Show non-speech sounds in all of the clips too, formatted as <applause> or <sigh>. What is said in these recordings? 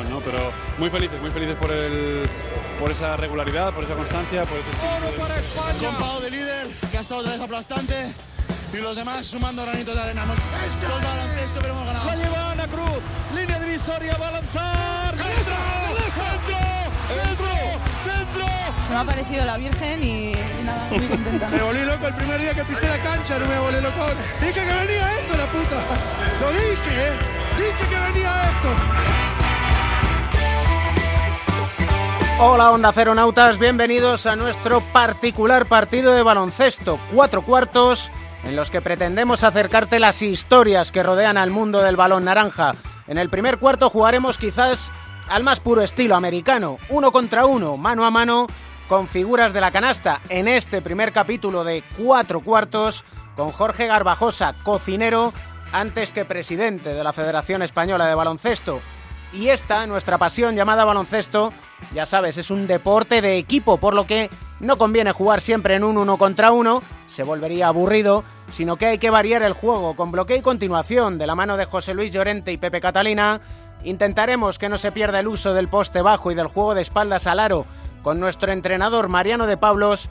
son, ¿no? Pero muy felices, muy felices por, el, por esa regularidad, por esa constancia, por ese Oro para España. Con de líder, que ha estado otra vez aplastante. Y los demás sumando granitos de arena. Hemos todo el baloncesto, pero hemos ganado. La lleva Ana Cruz, línea divisoria, va a lanzar. ¡Dentro! ¡Dentro! ¡Dentro! ¡Dentro! Se me ha parecido la Virgen y, y nada, muy contenta. Me volví loco el primer día que pisé la cancha, no me volví loco. Dije que venía esto, la puta. Lo dije, ¿eh? Dije que venía esto. Hola Onda Nautas, bienvenidos a nuestro particular partido de baloncesto, cuatro cuartos, en los que pretendemos acercarte las historias que rodean al mundo del balón naranja. En el primer cuarto jugaremos quizás al más puro estilo americano, uno contra uno, mano a mano, con figuras de la canasta. En este primer capítulo de cuatro cuartos, con Jorge Garbajosa, cocinero, antes que presidente de la Federación Española de Baloncesto. Y esta, nuestra pasión llamada baloncesto, ya sabes, es un deporte de equipo, por lo que no conviene jugar siempre en un uno contra uno, se volvería aburrido, sino que hay que variar el juego con bloqueo y continuación de la mano de José Luis Llorente y Pepe Catalina. Intentaremos que no se pierda el uso del poste bajo y del juego de espaldas al aro con nuestro entrenador Mariano de Pablos.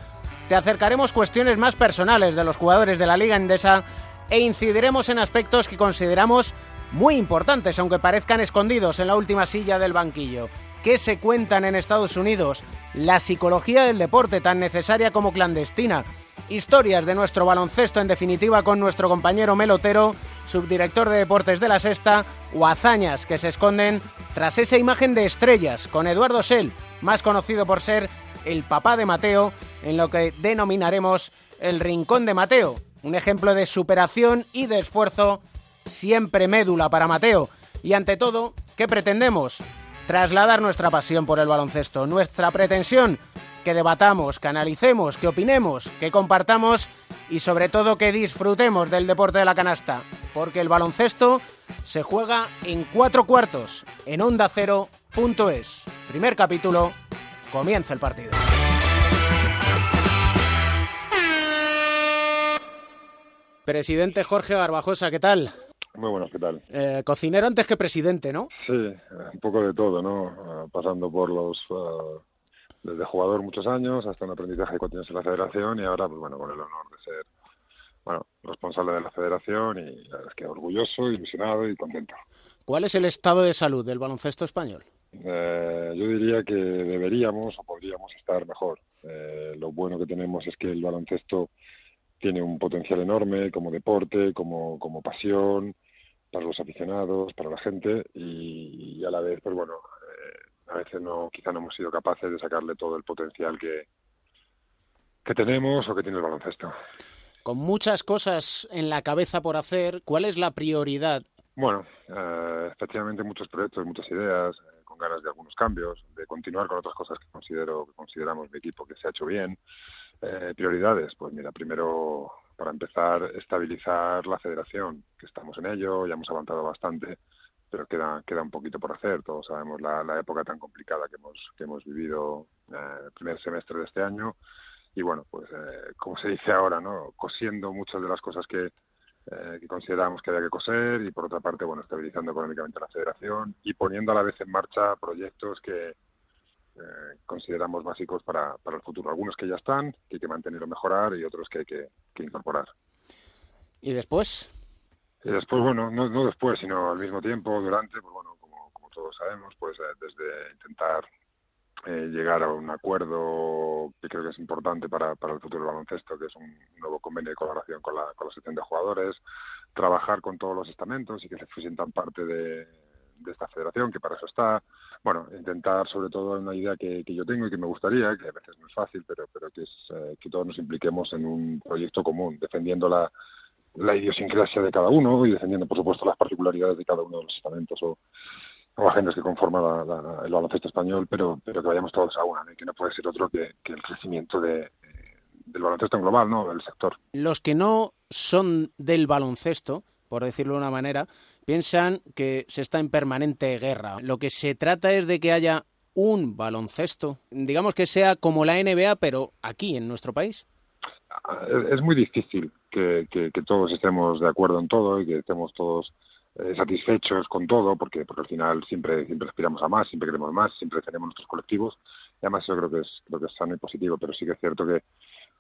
Te acercaremos cuestiones más personales de los jugadores de la Liga Endesa e incidiremos en aspectos que consideramos muy importantes, aunque parezcan escondidos en la última silla del banquillo. ¿Qué se cuentan en Estados Unidos? La psicología del deporte, tan necesaria como clandestina. Historias de nuestro baloncesto, en definitiva, con nuestro compañero Melotero, subdirector de deportes de la Sexta, o hazañas que se esconden tras esa imagen de estrellas, con Eduardo Sell, más conocido por ser el papá de Mateo, en lo que denominaremos el Rincón de Mateo, un ejemplo de superación y de esfuerzo siempre médula para Mateo. Y ante todo, ¿qué pretendemos? Trasladar nuestra pasión por el baloncesto, nuestra pretensión, que debatamos, que analicemos, que opinemos, que compartamos y sobre todo que disfrutemos del deporte de la canasta, porque el baloncesto se juega en cuatro cuartos en onda ondacero.es. Primer capítulo, comienza el partido. Presidente Jorge Garbajosa, ¿qué tal? Muy buenas, ¿qué tal? Eh, cocinero antes que presidente, ¿no? Sí, un poco de todo, ¿no? Ah, pasando por los... Uh, desde jugador muchos años hasta un aprendizaje de cuatro años en la federación y ahora, pues bueno, con el honor de ser, bueno, responsable de la federación y la verdad es que orgulloso, ilusionado y contento. ¿Cuál es el estado de salud del baloncesto español? Eh, yo diría que deberíamos o podríamos estar mejor. Eh, lo bueno que tenemos es que el baloncesto tiene un potencial enorme como deporte, como, como pasión, para los aficionados, para la gente y, a la vez, pues bueno, eh, a veces no, quizá no hemos sido capaces de sacarle todo el potencial que, que tenemos o que tiene el baloncesto. Con muchas cosas en la cabeza por hacer, ¿cuál es la prioridad? Bueno, eh, efectivamente muchos proyectos, muchas ideas, eh, con ganas de algunos cambios, de continuar con otras cosas que considero que consideramos mi equipo que se ha hecho bien. Eh, prioridades, pues mira, primero para empezar, estabilizar la federación, que estamos en ello, ya hemos avanzado bastante, pero queda, queda un poquito por hacer. Todos sabemos la, época tan complicada que hemos, que hemos vivido eh, el primer semestre de este año. Y bueno, pues eh, como se dice ahora, ¿no? Cosiendo muchas de las cosas que, eh, que consideramos que había que coser y por otra parte, bueno, estabilizando económicamente la federación y poniendo a la vez en marcha proyectos que, eh, consideramos básicos para, para el futuro. Algunos que ya están, que hay que mantener o mejorar y otros que hay que, incorporar. ¿Y después? Y después, bueno, no, no después, sino al mismo tiempo, durante, pues bueno, como, como todos sabemos, pues eh, desde intentar eh, llegar a un acuerdo que creo que es importante para, para el futuro del baloncesto, que es un nuevo convenio de colaboración con la, con la sección de jugadores, trabajar con todos los estamentos y que se sientan parte de, de esta federación, que para eso está. Bueno, intentar sobre todo una idea que, que yo tengo y que me gustaría, que a veces no es fácil, pero, pero que es eh, que todos nos impliquemos en un proyecto común, defendiendo la, la idiosincrasia de cada uno y defendiendo, por supuesto, las particularidades de cada uno de los estamentos o, o agendas que conforman el baloncesto español, pero, pero que vayamos todos a una, que no puede ser otro que, que el crecimiento de, del baloncesto en global, ¿no? del sector. Los que no son del baloncesto, por decirlo de una manera, piensan que se está en permanente guerra. Lo que se trata es de que haya un baloncesto, digamos que sea como la NBA, pero aquí, en nuestro país. Es muy difícil que, todos estemos de acuerdo en todo y que estemos todos eh, satisfechos con todo, porque, porque al final siempre, siempre aspiramos a más, siempre queremos más, siempre tenemos nuestros colectivos, y además eso creo que es, creo que es sano y positivo, pero sí que es cierto que,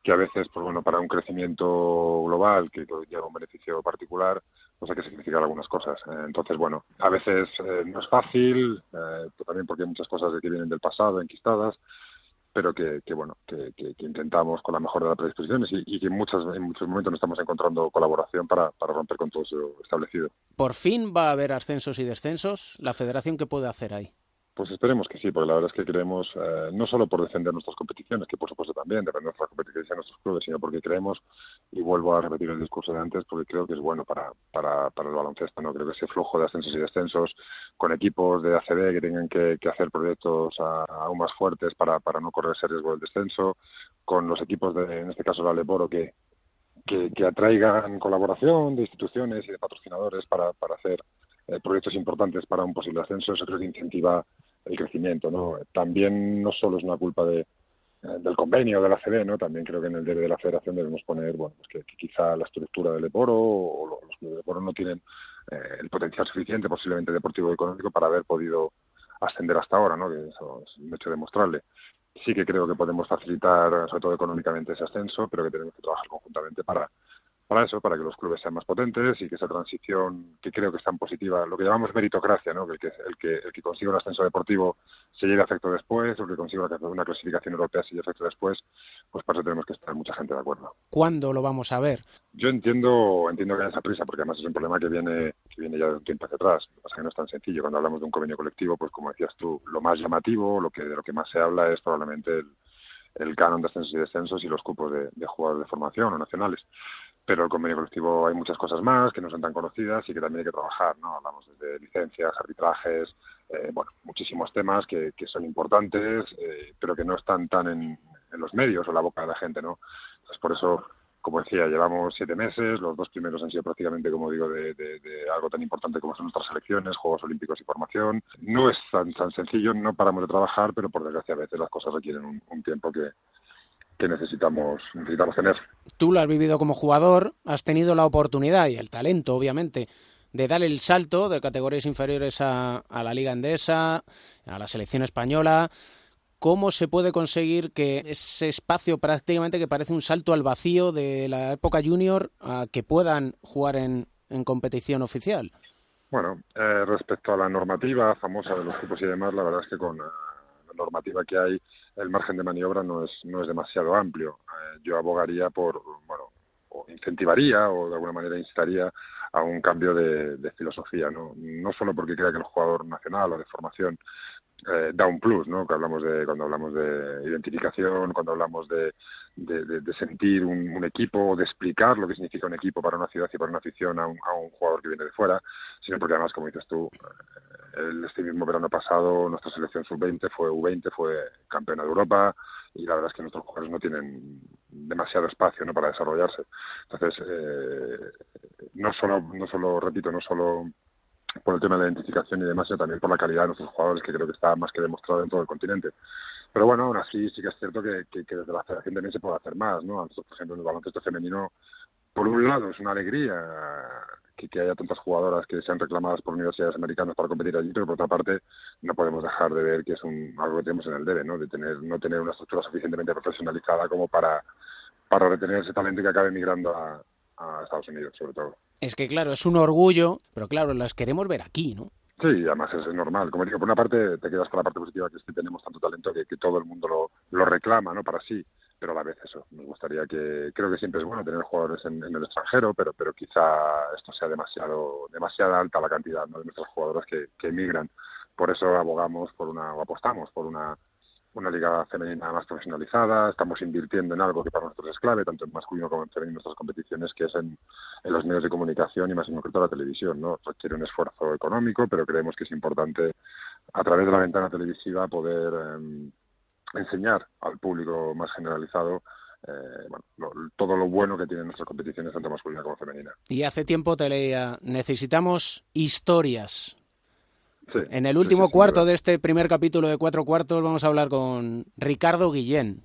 que a veces, pues bueno, para un crecimiento global que lleva un beneficio particular, pues hay que significar algunas cosas. Eh, entonces, bueno, a veces eh, no es fácil, eh, también porque hay muchas cosas que vienen del pasado, enquistadas, pero que, bueno, que, intentamos con la mejor de las predisposiciones y, y que en, muchas, en muchos momentos no estamos encontrando colaboración para, para romper con todo eso establecido. ¿Por fin va a haber ascensos y descensos? ¿La federación qué puede hacer ahí? Pues esperemos que sí, porque la verdad es que creemos, eh, no solo por defender nuestras competiciones, que por supuesto también defender nuestras competiciones y nuestros clubes, sino porque creemos, y vuelvo a repetir el discurso de antes, porque creo que es bueno para, para, para el baloncesto, ¿no? Creo que ese flujo de ascensos y descensos con equipos de ACB que tengan que, hacer proyectos a, aún más fuertes para, para no correr ese riesgo del descenso, con los equipos de, en este caso, el Aleporo, que, que, que atraigan colaboración de instituciones y de patrocinadores para, para hacer eh, proyectos importantes para un posible ascenso, eso creo que incentiva el crecimiento. ¿no? También no solo es una culpa de, eh, del convenio de la CD, ¿no? También creo que en el debe de la Federación debemos poner, bueno, pues que, quizá la estructura del Eporo o los clubes de Eporo no tienen eh, el potencial suficiente, posiblemente deportivo y económico, para haber podido ascender hasta ahora, ¿no? Que eso es un hecho demostrable. Sí que creo que podemos facilitar, sobre todo económicamente, ese ascenso, pero que tenemos que trabajar conjuntamente para para eso, para que los clubes sean más potentes y que esa transición, que creo que es tan positiva, lo que llamamos meritocracia, ¿no? que, el que, el que, el que consiga un ascenso deportivo se lleve a efecto después, o el que consiga una clasificación europea se lleve a efecto después, pues para eso tenemos que estar mucha gente de acuerdo. ¿Cuándo lo vamos a ver? Yo entiendo entiendo que hay esa prisa, porque además es un problema que viene que viene ya de un tiempo hacia atrás. Lo que pasa es que no es tan sencillo. Cuando hablamos de un convenio colectivo, pues como decías tú, lo más llamativo, lo que de lo que más se habla es probablemente el, el canon de ascensos y descensos y los cupos de, de jugadores de formación o nacionales pero el convenio colectivo hay muchas cosas más que no son tan conocidas y que también hay que trabajar, ¿no? Hablamos de licencias, arbitrajes, eh, bueno, muchísimos temas que, que son importantes, eh, pero que no están tan en, en, los medios o en la boca de la gente, ¿no? Entonces, por eso, como decía, llevamos siete meses, los dos primeros han sido prácticamente, como digo, de, de, de algo tan importante como son nuestras selecciones, Juegos Olímpicos y formación. No es tan, tan sencillo, no paramos de trabajar, pero por desgracia a veces las cosas requieren un, un tiempo que, que necesitamos, necesitamos tener. Tú lo has vivido como jugador, has tenido la oportunidad y el talento, obviamente, de dar el salto de categorías inferiores a, a la Liga Endesa, a la selección española. ¿Cómo se puede conseguir que ese espacio prácticamente que parece un salto al vacío de la época junior a que puedan jugar en, en competición oficial? Bueno, eh, respecto a la normativa famosa de los grupos y demás, la verdad es que con la normativa que hay el margen de maniobra no es, no es demasiado amplio. Eh, yo abogaría por, bueno, o incentivaría o de alguna manera incitaría a un cambio de, de filosofía, ¿no? No solo porque crea que el jugador nacional o de formación eh, da un plus, ¿no? Que hablamos de cuando hablamos de identificación, cuando hablamos de, de, sentir un, equipo, de explicar lo que significa un equipo para una ciudad y para una afición a un, a un jugador que viene de fuera, sino porque además, como dices tú, el, este mismo verano pasado nuestra selección sub-20 fue U20, fue campeona de Europa y la verdad es que nuestros jugadores no tienen demasiado espacio ¿no? para desarrollarse. Entonces, eh, no solo, no solo, repito, no solo por el tema de la identificación y demás, sino también por la calidad de nuestros jugadores, que creo que está más que demostrado en todo el continente. Pero bueno, aún así sí que es cierto que, que, desde la federación también se puede hacer más, ¿no? Por ejemplo, en el baloncesto femenino, por un lado es una alegría que, que haya tantas jugadoras que sean reclamadas por universidades americanas para competir allí, pero por otra parte no podemos dejar de ver que es un, algo que tenemos en el debe, ¿no? De tener, no tener una estructura suficientemente profesionalizada como para, para retener ese talento que acabe migrando a, a Estados Unidos, sobre todo. Es que claro, es un orgullo, pero claro, las queremos ver aquí, ¿no? Sí, además es normal. Como digo, por una parte te quedas con la parte positiva que es que tenemos tanto talento que, todo el mundo lo, lo reclama, ¿no? Para sí, pero a la vez eso. Me gustaría que, creo que siempre es bueno tener jugadores en, en el extranjero, pero, pero quizá esto sea demasiado, demasiado alta la cantidad ¿no? de nuestros jugadores que, que emigran. Por eso abogamos por una, o apostamos por una una liga femenina más profesionalizada, estamos invirtiendo en algo que para nosotros es clave, tanto en masculino como en femenino en nuestras competiciones, que es en, los medios de comunicación y más en concreto la televisión. ¿no? Requiere un esfuerzo económico, pero creemos que es importante a través de la ventana televisiva poder eh, enseñar al público más generalizado eh, lo, todo lo bueno que tienen nuestras competiciones, tanto masculina como femenina. Y hace tiempo te leía, necesitamos historias en el último cuarto de este primer capítulo de Cuatro Cuartos vamos a hablar con Ricardo Guillén.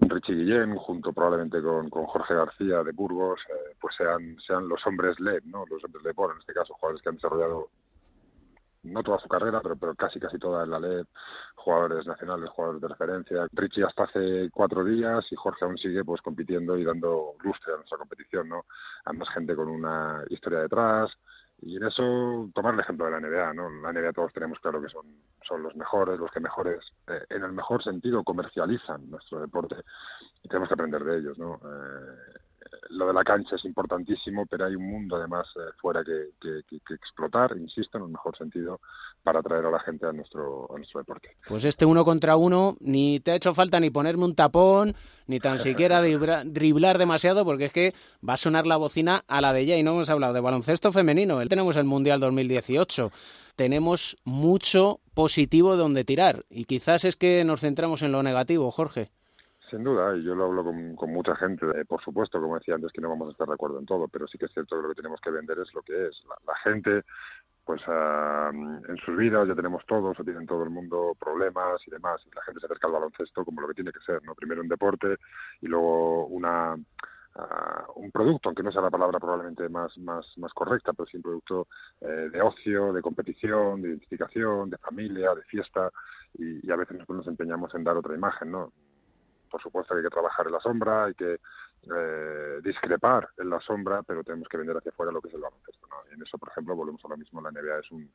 Richie Guillén, junto probablemente con, Jorge García de Burgos, eh, pues sean, sean los hombres LED, ¿no? los hombres de por, en este caso, jugadores que han desarrollado no toda su carrera, pero, pero casi casi toda en la LED, jugadores nacionales, jugadores de referencia. Richie hasta hace cuatro días y Jorge aún sigue pues compitiendo y dando lustre a nuestra competición, ¿no? más gente con una historia detrás, y en eso tomar el ejemplo de la NBA, ¿no? La NBA todos tenemos claro que son, son los mejores, los que mejores, eh, en el mejor sentido, comercializan nuestro deporte y tenemos que aprender de ellos, ¿no? Eh, lo de la cancha es importantísimo, pero hay un mundo además eh, fuera que, explotar, insisto, en el mejor sentido, para atraer a la gente a nuestro, a nuestro deporte. Pues este uno contra uno, ni te ha hecho falta ni ponerme un tapón, ni tan <laughs> siquiera driblar demasiado, porque es que va a sonar la bocina a la de ella y no hemos hablado de baloncesto femenino. Tenemos el Mundial 2018 tenemos mucho positivo donde tirar y quizás es que nos centramos en lo negativo, Jorge. Sin duda, y yo lo hablo con, mucha gente. Eh, por supuesto, como decía antes, que no vamos a estar de acuerdo en todo, pero sí que es cierto que lo que tenemos que vender es lo que es. La, gente, pues ah, en sus vidas ya tenemos todos, o tienen todo el mundo problemas y demás, y la gente se acerca al baloncesto como lo que tiene que ser, ¿no? Primero un deporte y luego una ah, un producto, aunque no sea la palabra probablemente más, más, más correcta, pero sí un producto eh, de ocio, de competición, de identificación, de familia, de fiesta, y, y a veces nosotros nos empeñamos en dar otra imagen, ¿no? Por supuesto que hay que trabajar en la sombra, hay que eh, discrepar en la sombra, pero tenemos que vender hacia afuera lo que es el baloncesto. Y en eso, por ejemplo, volvemos ahora mismo, la NBA es un,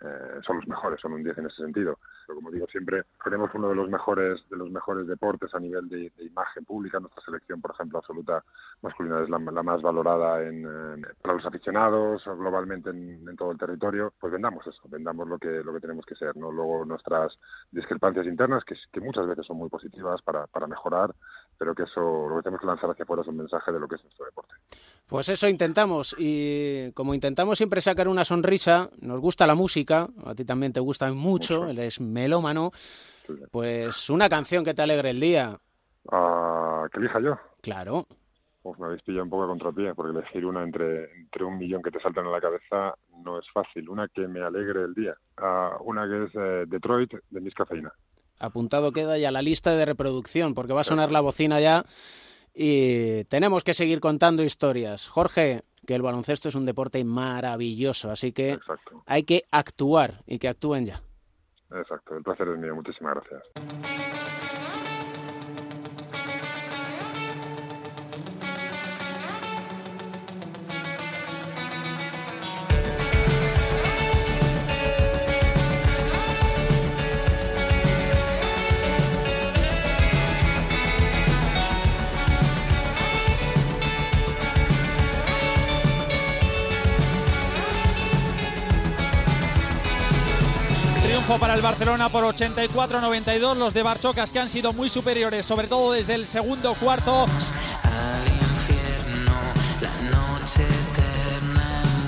eh, son los mejores, son un 10 en ese sentido. Como digo siempre, tenemos uno de los mejores de los mejores deportes a nivel de, imagen pública. Nuestra selección, por ejemplo, absoluta masculina es la, más valorada para los aficionados globalmente en, todo el territorio. Pues vendamos eso, vendamos lo que lo que tenemos que ser. no Luego nuestras discrepancias internas, que, que muchas veces son muy positivas para, para mejorar, pero que eso lo que tenemos que lanzar hacia afuera es un mensaje de lo que es nuestro deporte. Pues eso intentamos y como intentamos siempre sacar una sonrisa, nos gusta la música, a ti también te gusta mucho, él es melómano, pues una canción que te alegre el día. Ah, ¿Que elija yo? Claro. Pues me habéis pillado un poco a contrapié, porque elegir una entre, entre un millón que te saltan a la cabeza no es fácil. Una que me alegre el día. Ah, una que es eh, Detroit, de Miss Cafeína apuntado queda ya la lista de reproducción, porque va a sonar la bocina ya y tenemos que seguir contando historias. Jorge, que el baloncesto es un deporte maravilloso, así que hay que actuar y que actúen ya. Exacto, el placer es mío, muchísimas gracias. Para el Barcelona por 84-92. Los de Barchocas que han sido muy superiores, sobre todo desde el segundo cuarto.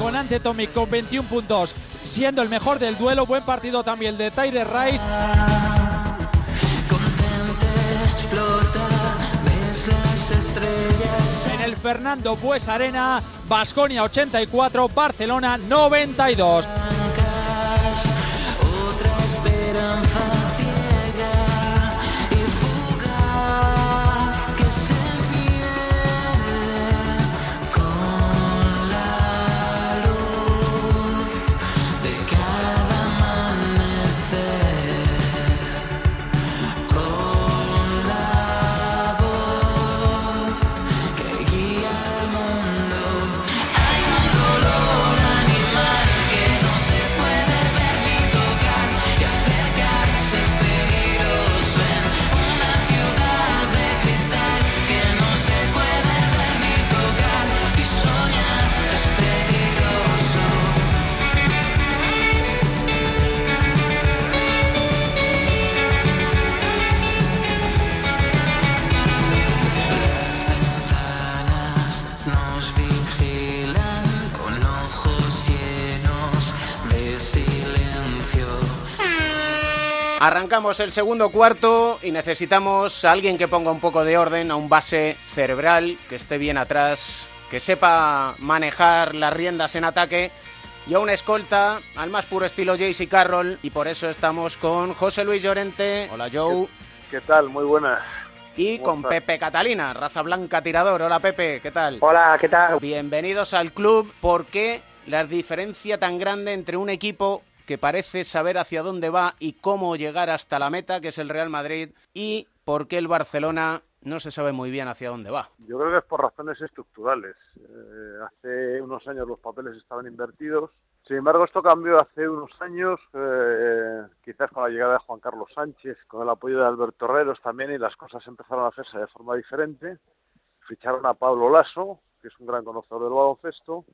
Con Ante Tomic con 21 puntos, siendo el mejor del duelo. Buen partido también de Tyler Rice. En el Fernando Bues Arena, Basconia 84, Barcelona 92. Arrancamos el segundo cuarto y necesitamos a alguien que ponga un poco de orden, a un base cerebral, que esté bien atrás, que sepa manejar las riendas en ataque y a un escolta al más puro estilo Jaycee Carroll y por eso estamos con José Luis Llorente. Hola Joe. ¿Qué, tal? Muy buenas. Y con Pepe Catalina, raza blanca tirador. Hola Pepe, ¿qué tal? Hola, ¿qué tal? Bienvenidos al club. ¿Por qué la diferencia tan grande entre un equipo que parece saber hacia dónde va y cómo llegar hasta la meta, que es el Real Madrid, y por qué el Barcelona no se sabe muy bien hacia dónde va. Yo creo que es por razones estructurales. Eh, hace unos años los papeles estaban invertidos. Sin embargo, esto cambió hace unos años, eh, quizás con la llegada de Juan Carlos Sánchez, con el apoyo de Alberto Herreros también, y las cosas empezaron a hacerse de forma diferente. Ficharon a Pablo Lasso, que es un gran conocedor del baloncesto,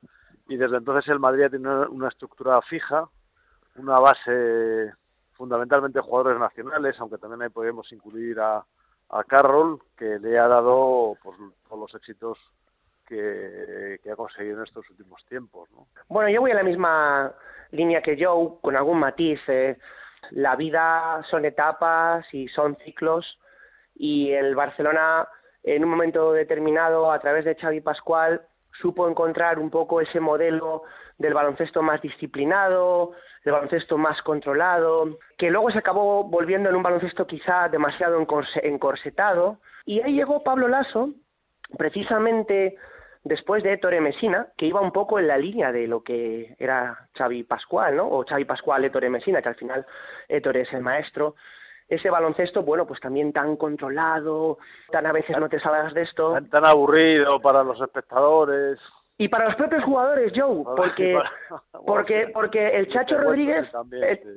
y desde entonces el Madrid tiene una estructura fija, una base fundamentalmente jugadores nacionales, aunque también ahí podemos incluir a, a Carroll, que le ha dado pues, todos los éxitos que, ha conseguido en estos últimos tiempos. ¿no? Bueno, yo voy a la misma línea que Joe, con algún matiz. Eh. La vida son etapas y son ciclos, y el Barcelona, en un momento determinado, a través de Xavi Pascual, supo encontrar un poco ese modelo del baloncesto más disciplinado, del baloncesto más controlado, que luego se acabó volviendo en un baloncesto quizá demasiado encorsetado. Y ahí llegó Pablo Lasso, precisamente después de Ettore Messina, que iba un poco en la línea de lo que era Xavi Pascual, ¿no? O Xavi Pascual, Ettore Messina, que al final Ettore es el maestro. Ese baloncesto, bueno, pues también tan controlado, tan a veces no te sabes de esto. tan aburrido para los espectadores. Y para los propios jugadores, Joe, porque <laughs> porque porque el Chacho Rodríguez,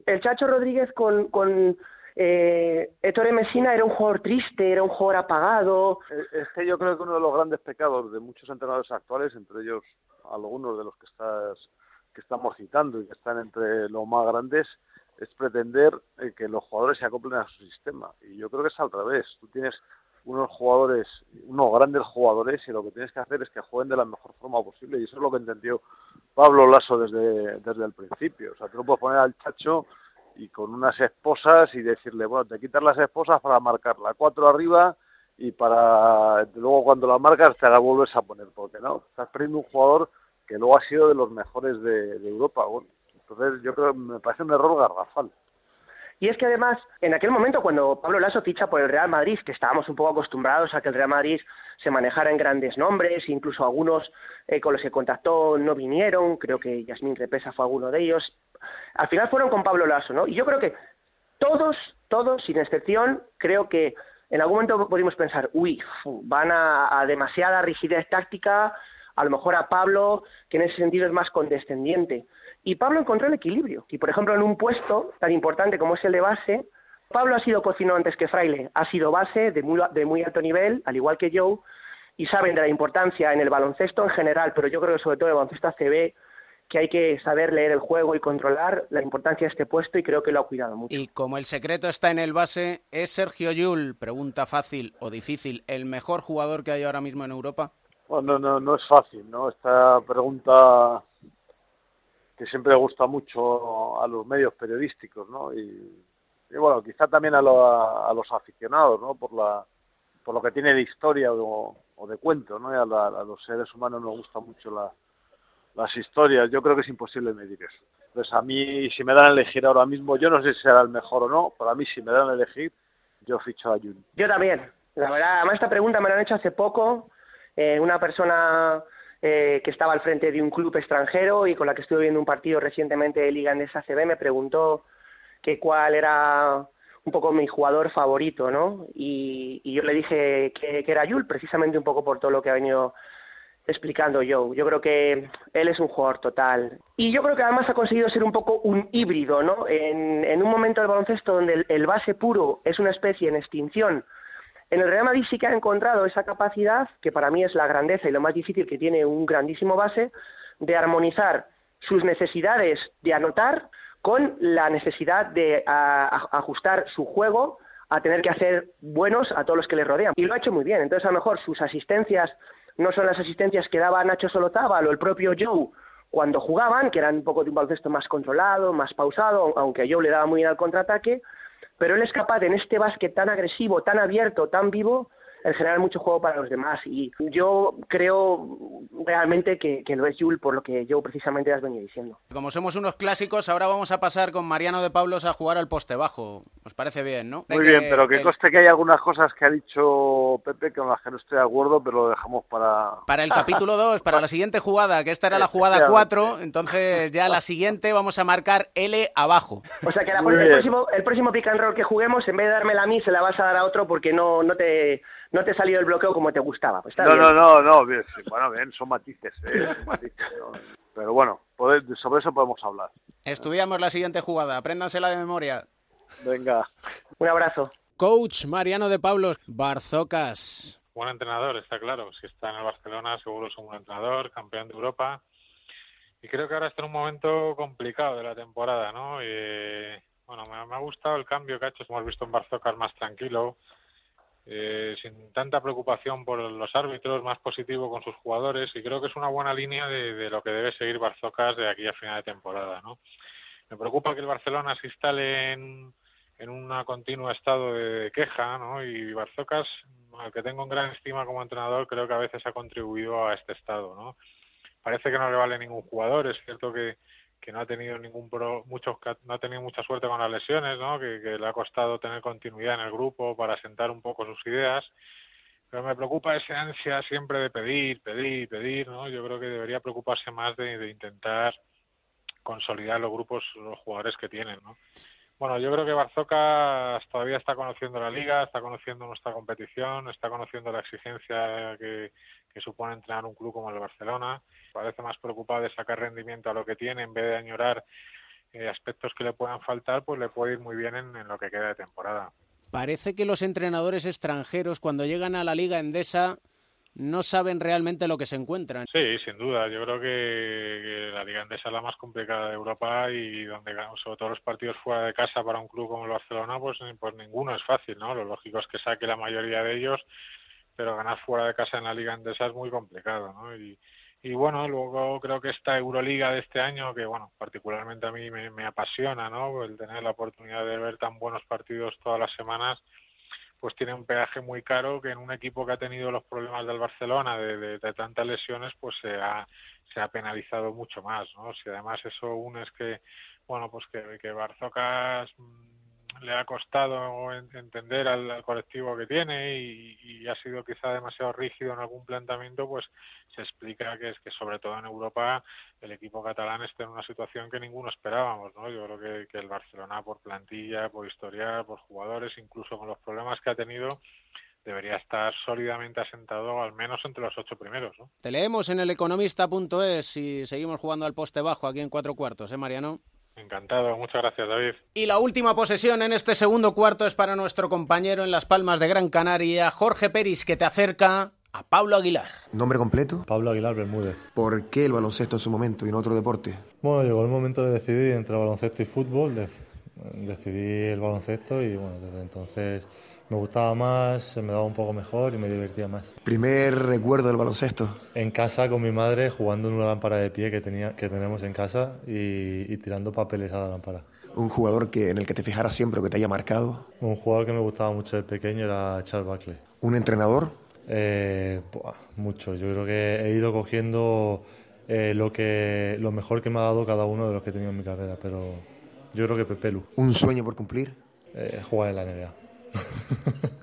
el, Chacho Rodríguez con, con eh, Ettore Messina era un jugador triste, era un jugador apagado. Es que yo creo que uno de los grandes pecados de muchos entrenadores actuales, entre ellos algunos de los que estás que estamos citando y que están entre los más grandes, es pretender eh, que los jugadores se acoplen a su sistema. Y yo creo que es al revés. Tú tienes unos jugadores, unos grandes jugadores y lo que tienes que hacer es que jueguen de la mejor forma posible y eso es lo que entendió Pablo Lasso desde, desde el principio. O sea, tú no puedes poner al chacho y con unas esposas y decirle, bueno, te quitas las esposas para marcarla cuatro arriba y para luego cuando la marcas te la vuelves a poner, porque no, estás perdiendo un jugador que luego ha sido de los mejores de, Europa. Bueno, entonces yo creo me parece un error garrafal. Y es que además, en aquel momento cuando Pablo Lasso ficha por el Real Madrid, que estábamos un poco acostumbrados a que el Real Madrid se manejara en grandes nombres, incluso algunos eh, con los que contactó no vinieron, creo que Yasmín Repesa fue alguno de ellos, al final fueron con Pablo Lasso, ¿no? Y yo creo que todos, todos, sin excepción, creo que en algún momento podríamos pensar, uy, van a demasiada rigidez táctica, a lo mejor a Pablo, que en ese sentido es más condescendiente. Y Pablo encontró el equilibrio. Y, por ejemplo, en un puesto tan importante como es el de base, Pablo ha sido cocino antes que Fraile, ha sido base de muy, de muy alto nivel, al igual que Joe, y saben de la importancia en el baloncesto en general, pero yo creo que sobre todo en el baloncesto ACB, que hay que saber leer el juego y controlar la importancia de este puesto y creo que lo ha cuidado mucho. Y como el secreto está en el base, ¿es Sergio Yul, pregunta fácil o difícil, el mejor jugador que hay ahora mismo en Europa? Bueno, no, no es fácil, ¿no? Esta pregunta que siempre gusta mucho a los medios periodísticos, ¿no? Y, bueno, quizá también a, a, los aficionados, ¿no? Por la por lo que tiene de historia o, de cuento, ¿no? Y a, los seres humanos nos gustan mucho las historias. Yo creo que es imposible medir eso. Entonces, a mí, si me dan a elegir ahora mismo, yo no sé si será el mejor o no, pero a mí, si me dan a elegir, yo ficho a Jun. Yo también. La verdad, además, esta pregunta me la han hecho hace poco. Eh, una persona eh, que estaba al frente de un club extranjero y con la que estuve viendo un partido recientemente de Liga Endesa CB, me preguntó que cuál era un poco mi jugador favorito, ¿no? Y, yo le dije que, era Yul, precisamente un poco por todo lo que ha venido explicando yo. Yo creo que él es un jugador total. Y yo creo que además ha conseguido ser un poco un híbrido, ¿no? En, un momento del baloncesto donde el, base puro es una especie en extinción, en el Real Madrid sí que ha encontrado esa capacidad, que para mí es la grandeza y lo más difícil que tiene un grandísimo base, de armonizar sus necesidades de anotar con la necesidad de ajustar su juego a tener que hacer buenos a todos los que le rodean. Y lo ha hecho muy bien. Entonces, a lo mejor sus asistencias no son las asistencias que daba Nacho Solozábal o el propio Joe cuando jugaban, que eran un poco de un baloncesto más controlado, más pausado, aunque Joe le daba muy bien al contraataque, pero él es capaz en este básquet tan agresivo, tan abierto, tan vivo, el generar mucho juego para los demás. Y yo creo realmente que, que lo es Yul, por lo que yo precisamente has venido diciendo. Como somos unos clásicos, ahora vamos a pasar con Mariano de Pablos a jugar al poste bajo. Os parece bien, ¿no? Muy bien, pero que conste que hay algunas cosas que ha dicho Pepe con las que no estoy de acuerdo, pero lo dejamos para... Para el capítulo <laughs> 2, para la siguiente jugada, que esta era la jugada 4, entonces ya la siguiente vamos a marcar L abajo. O sea que la, el, próximo, el próximo pick and roll que juguemos, en vez de dármela a mí, se la vas a dar a otro porque no, no te no te ha salido el bloqueo como te gustaba. Pues no, no, no, no, bien, bueno, bien, son matices, eh, <laughs> son matices pero bueno, sobre eso podemos hablar. Estudiamos la siguiente jugada, apréndansela de memoria. Venga. Un abrazo. Coach Mariano de Pablos, Barzocas. Buen entrenador, está claro. Si está en el Barcelona, seguro es un buen entrenador, campeón de Europa. Y creo que ahora está en un momento complicado de la temporada, ¿no? Y, bueno, me, me, ha gustado el cambio que ha hecho. Hemos visto en Barzocas más tranquilo, eh, sin tanta preocupación por los árbitros, más positivo con sus jugadores y creo que es una buena línea de, lo que debe seguir Barzocas de aquí a final de temporada. ¿no? Me preocupa que el Barcelona se instale en, en un continuo estado de queja ¿no? y Barzocas, al que tengo en gran estima como entrenador, creo que a veces ha contribuido a este estado. ¿no? Parece que no le vale ningún jugador, es cierto que que no ha tenido ningún pro, muchos no ha tenido mucha suerte con las lesiones, ¿no? Que, le ha costado tener continuidad en el grupo para sentar un poco sus ideas. Pero me preocupa esa ansia siempre de pedir, pedir, pedir, ¿no? Yo creo que debería preocuparse más de, intentar consolidar los grupos, los jugadores que tienen, ¿no? Bueno, yo creo que Barzoca todavía está conociendo la liga, está conociendo nuestra competición, está conociendo la exigencia que, supone entrenar un club como el Barcelona. Parece más preocupado de sacar rendimiento a lo que tiene en vez de añorar eh, aspectos que le puedan faltar, pues le puede ir muy bien en lo que queda de temporada. Parece que los entrenadores extranjeros cuando llegan a la liga endesa no saben realmente lo que se encuentran. Sí, sin duda. Yo creo que, la Liga Endesa es la más complicada de Europa y donde, sobre todo los partidos fuera de casa para un club como el Barcelona, pues, pues ninguno es fácil, ¿no? Lo lógico es que saque la mayoría de ellos, pero ganar fuera de casa en la Liga Endesa es muy complicado, ¿no? Y, bueno, luego creo que esta Euroliga de este año, que bueno, particularmente a mí me, apasiona, ¿no? El tener la oportunidad de ver tan buenos partidos todas las semanas, pues tiene un peaje muy caro que en un equipo que ha tenido los problemas del Barcelona de, de, tantas lesiones pues se ha, penalizado mucho más no si además eso une es que bueno pues que, que Barzocas le ha costado entender al, colectivo que tiene y, ha sido quizá demasiado rígido en algún planteamiento, pues se explica que es que sobre todo en Europa el equipo catalán está en una situación que ninguno esperábamos, ¿no? Yo creo que, que el Barcelona por plantilla, por historia, por jugadores, incluso con los problemas que ha tenido, debería estar sólidamente asentado al menos entre los ocho primeros. ¿no? Te leemos en el economista.es y seguimos jugando al poste bajo aquí en cuatro cuartos, ¿eh, Mariano? Encantado, muchas gracias David. Y la última posesión en este segundo cuarto es para nuestro compañero en Las Palmas de Gran Canaria, Jorge Peris, que te acerca a Pablo Aguilar. ¿Nombre completo? Pablo Aguilar Bermúdez. ¿Por qué el baloncesto en su momento y no otro deporte? Bueno, llegó el momento de decidir entre baloncesto y fútbol. decidí el baloncesto y bueno, desde entonces me gustaba más, se me daba un poco mejor y me divertía más. ¿Primer recuerdo del baloncesto? En casa con mi madre jugando en una lámpara de pie que, tenía, que tenemos en casa y, tirando papeles a la lámpara. ¿Un jugador que, en el que te fijaras siempre o que te haya marcado? Un jugador que me gustaba mucho de pequeño era Charles Buckley. ¿Un entrenador? Eh, mucho. Yo creo que he ido cogiendo eh, lo, que, lo mejor que me ha dado cada uno de los que he tenido en mi carrera, pero yo creo que Pepelu. ¿Un sueño por cumplir? Eh, jugar en la NBA.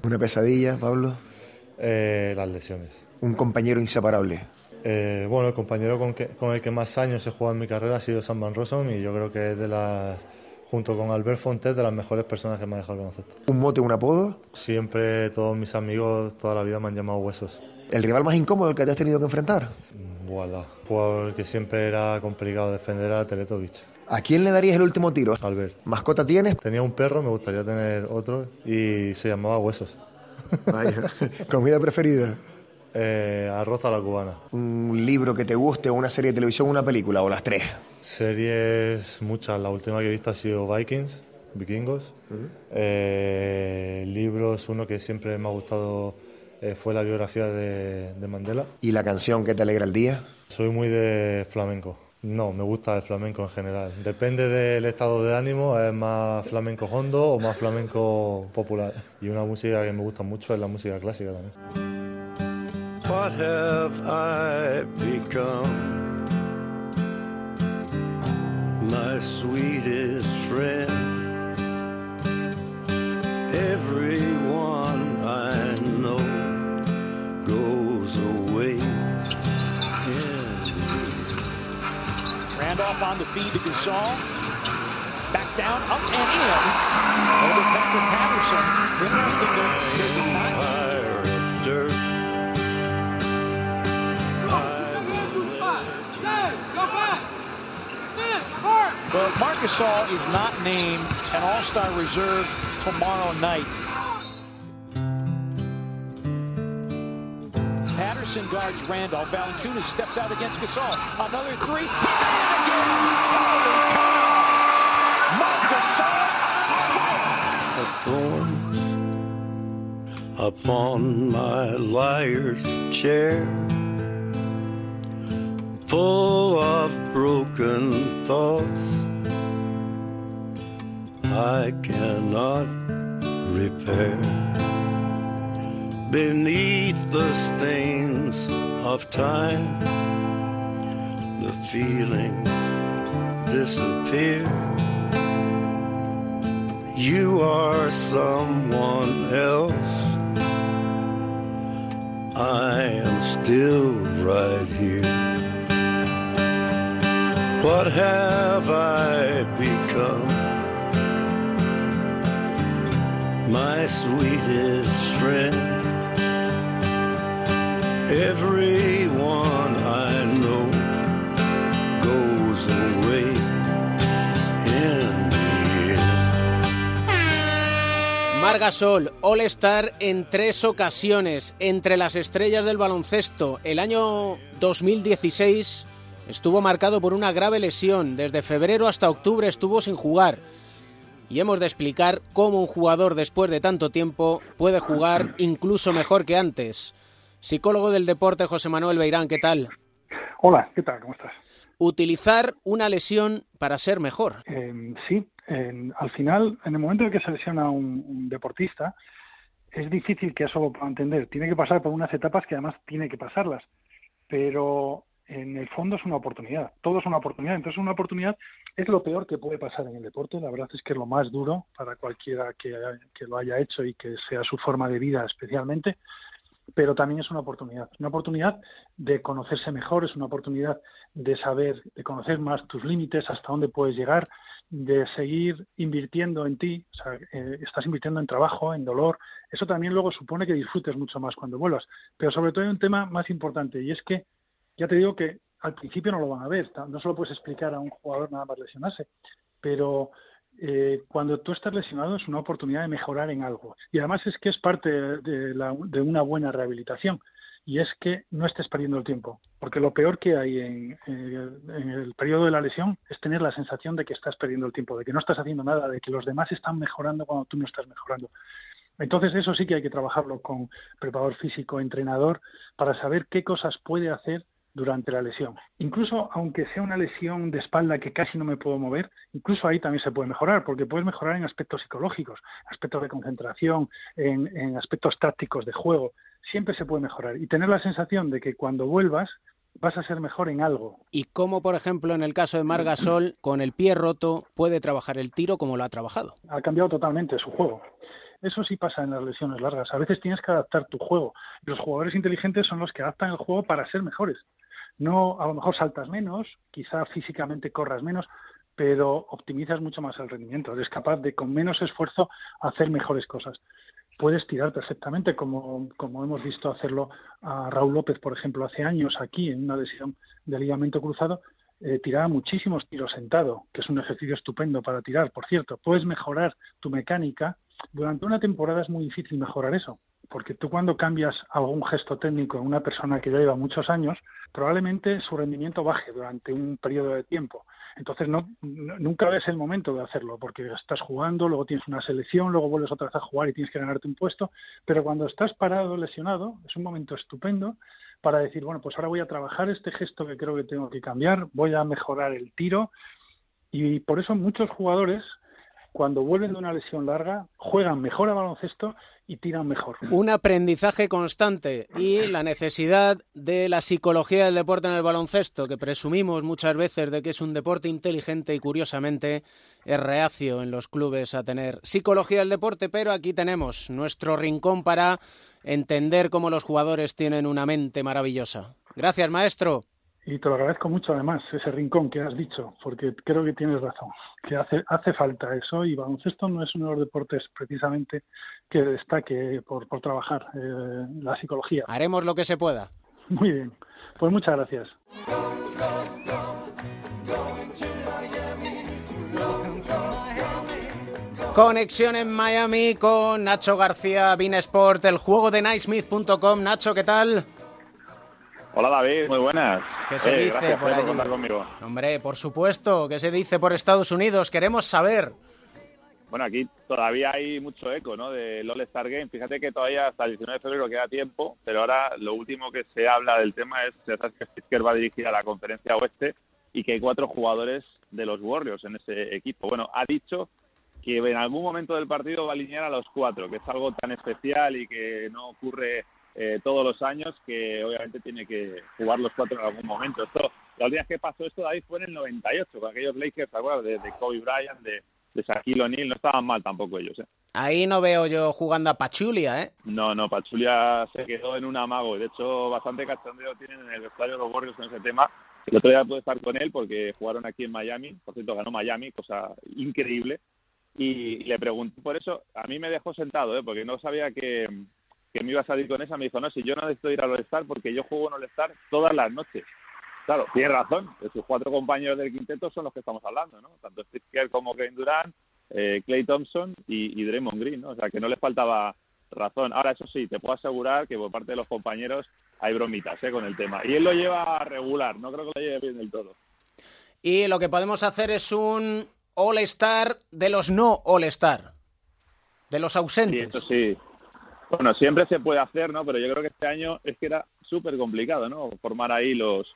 ¿Una pesadilla, Pablo? Eh, las lesiones. ¿Un compañero inseparable? Eh, bueno, el compañero con, el que más años he jugado en mi carrera ha sido Sam Van Rossum y yo creo que es de las, junto con Albert Fontes, de las mejores personas que me ha dejado el concepto. ¿Un mote, un apodo? Siempre todos mis amigos toda la vida me han llamado Huesos. ¿El rival más incómodo que te has tenido que enfrentar? Voilà. Porque siempre era complicado defender a Teletovic. ¿A quién le darías el último tiro? Albert. ¿Mascota tienes? Tenía un perro, me gustaría tener otro y se llamaba Huesos. Vaya. <laughs> ¿Comida preferida? Eh, arroz a la cubana. ¿Un libro que te guste, o una serie de televisión, una película o las tres? Series muchas. La última que he visto ha sido Vikings, Vikingos. Eh, libros, uno que siempre me ha gustado eh, fue la biografía de, de Mandela. ¿Y la canción que te alegra el día? Soy muy de flamenco. No, me gusta el flamenco en general. Depende del estado de ánimo, es más flamenco hondo o más flamenco popular. Y una música que me gusta mucho es la música clásica también. What have I become? My sweetest friend. Everyone Randolph on the feed to Gasol. Back down, up and in. Over Patrick Patterson. Interesting to. But Marcus Gasol is not named an All-Star reserve tomorrow night. Patterson guards Randolph. Valanciunas steps out against Gasol. Another three. A thorn upon my liar's chair, full of broken thoughts I cannot repair. Beneath the of time, the feelings disappear. You are someone else. I am still right here. What have I become? My sweetest friend. Everyone I know goes away in the. Margasol, All-Star en tres ocasiones, entre las estrellas del baloncesto. El año 2016 estuvo marcado por una grave lesión. Desde febrero hasta octubre estuvo sin jugar. Y hemos de explicar cómo un jugador después de tanto tiempo puede jugar incluso mejor que antes. Psicólogo del deporte José Manuel Beirán, ¿qué tal? Hola, ¿qué tal? ¿Cómo estás? Utilizar una lesión para ser mejor. Eh, sí, eh, al final, en el momento en que se lesiona un, un deportista, es difícil que eso lo pueda entender. Tiene que pasar por unas etapas que además tiene que pasarlas. Pero en el fondo es una oportunidad. Todo es una oportunidad. Entonces, una oportunidad es lo peor que puede pasar en el deporte. La verdad es que es lo más duro para cualquiera que, que lo haya hecho y que sea su forma de vida especialmente. Pero también es una oportunidad. Una oportunidad de conocerse mejor, es una oportunidad de saber, de conocer más tus límites, hasta dónde puedes llegar, de seguir invirtiendo en ti, o sea, eh, estás invirtiendo en trabajo, en dolor, eso también luego supone que disfrutes mucho más cuando vuelvas. Pero sobre todo hay un tema más importante y es que, ya te digo que al principio no lo van a ver, no se lo puedes explicar a un jugador nada más lesionarse, pero eh, cuando tú estás lesionado es una oportunidad de mejorar en algo. Y además es que es parte de, la, de una buena rehabilitación y es que no estés perdiendo el tiempo, porque lo peor que hay en, en, el periodo de la lesión es tener la sensación de que estás perdiendo el tiempo, de que no estás haciendo nada, de que los demás están mejorando cuando tú no estás mejorando. Entonces eso sí que hay que trabajarlo con preparador físico, entrenador, para saber qué cosas puede hacer durante la lesión. Incluso aunque sea una lesión de espalda que casi no me puedo mover, incluso ahí también se puede mejorar, porque puedes mejorar en aspectos psicológicos, aspectos de concentración, en, en aspectos tácticos de juego. Siempre se puede mejorar y tener la sensación de que cuando vuelvas vas a ser mejor en algo. Y cómo, por ejemplo, en el caso de Margasol, con el pie roto, puede trabajar el tiro como lo ha trabajado. Ha cambiado totalmente su juego. Eso sí pasa en las lesiones largas. A veces tienes que adaptar tu juego. Los jugadores inteligentes son los que adaptan el juego para ser mejores. No, a lo mejor saltas menos, quizá físicamente corras menos, pero optimizas mucho más el rendimiento. Eres capaz de, con menos esfuerzo, hacer mejores cosas. Puedes tirar perfectamente, como, como hemos visto hacerlo a Raúl López, por ejemplo, hace años aquí en una lesión de ligamento cruzado, eh, tiraba muchísimos tiros sentado, que es un ejercicio estupendo para tirar. Por cierto, puedes mejorar tu mecánica. Durante una temporada es muy difícil mejorar eso, porque tú cuando cambias algún gesto técnico en una persona que ya lleva muchos años, probablemente su rendimiento baje durante un periodo de tiempo. Entonces no, nunca ves el momento de hacerlo, porque estás jugando, luego tienes una selección, luego vuelves otra vez a jugar y tienes que ganarte un puesto, pero cuando estás parado, lesionado, es un momento estupendo para decir, bueno, pues ahora voy a trabajar este gesto que creo que tengo que cambiar, voy a mejorar el tiro, y por eso muchos jugadores cuando vuelven de una lesión larga, juegan mejor a baloncesto y tiran mejor. Un aprendizaje constante y la necesidad de la psicología del deporte en el baloncesto, que presumimos muchas veces de que es un deporte inteligente y curiosamente es reacio en los clubes a tener psicología del deporte, pero aquí tenemos nuestro rincón para entender cómo los jugadores tienen una mente maravillosa. Gracias, maestro. Y te lo agradezco mucho además, ese rincón que has dicho, porque creo que tienes razón, que hace, hace falta eso y baloncesto no es uno de los deportes precisamente que destaque por, por trabajar eh, la psicología. Haremos lo que se pueda. Muy bien, pues muchas gracias. Conexión en Miami con Nacho García, Sport, el juego de Nightsmith.com. Nacho, ¿qué tal? Hola David, muy buenas. ¿Qué se Eh, dice gracias, por allí? contar conmigo. Hombre, por supuesto, ¿qué se dice por Estados Unidos? Queremos saber. Bueno, aquí todavía hay mucho eco ¿no? del All-Star Game. Fíjate que todavía hasta el 19 de febrero queda tiempo, pero ahora lo último que se habla del tema es que Fisker va a dirigir a la conferencia oeste y que hay cuatro jugadores de los Warriors en ese equipo. Bueno, ha dicho que en algún momento del partido va a alinear a los cuatro, que es algo tan especial y que no ocurre eh, todos los años que obviamente tiene que jugar los cuatro en algún momento. Esto, la última vez que pasó esto, David, fue en el 98, con aquellos Lakers, ¿te acuerdas? De, de Kobe Bryant, de, de Shaquille O'Neal, no estaban mal tampoco ellos, ¿eh? Ahí no veo yo jugando a Pachulia, ¿eh? No, no, Pachulia se quedó en un amago. De hecho, bastante cachondeo tienen en el vestuario los Warriors con ese tema. El otro día pude estar con él porque jugaron aquí en Miami. Por cierto, ganó Miami, cosa increíble. Y le pregunté por eso. A mí me dejó sentado, ¿eh? porque no sabía que, que me iba a salir con esa. Me dijo, no, si yo no necesito ir al All-Star porque yo juego en All-Star todas las noches. Claro, tiene razón. Sus cuatro compañeros del quinteto son los que estamos hablando, ¿no? Tanto Steve Kerr como Kevin Durant, eh, Clay Thompson y, y Draymond Green, ¿no? O sea, que no les faltaba razón. Ahora, eso sí, te puedo asegurar que por parte de los compañeros hay bromitas ¿eh? con el tema. Y él lo lleva regular, no creo que lo lleve bien del todo. Y lo que podemos hacer es un All-Star de los no All-Star. De los Sí, ausentes. eso sí. Bueno, siempre se puede hacer, ¿no? Pero yo creo que este año es que era súper complicado, ¿no? Formar ahí los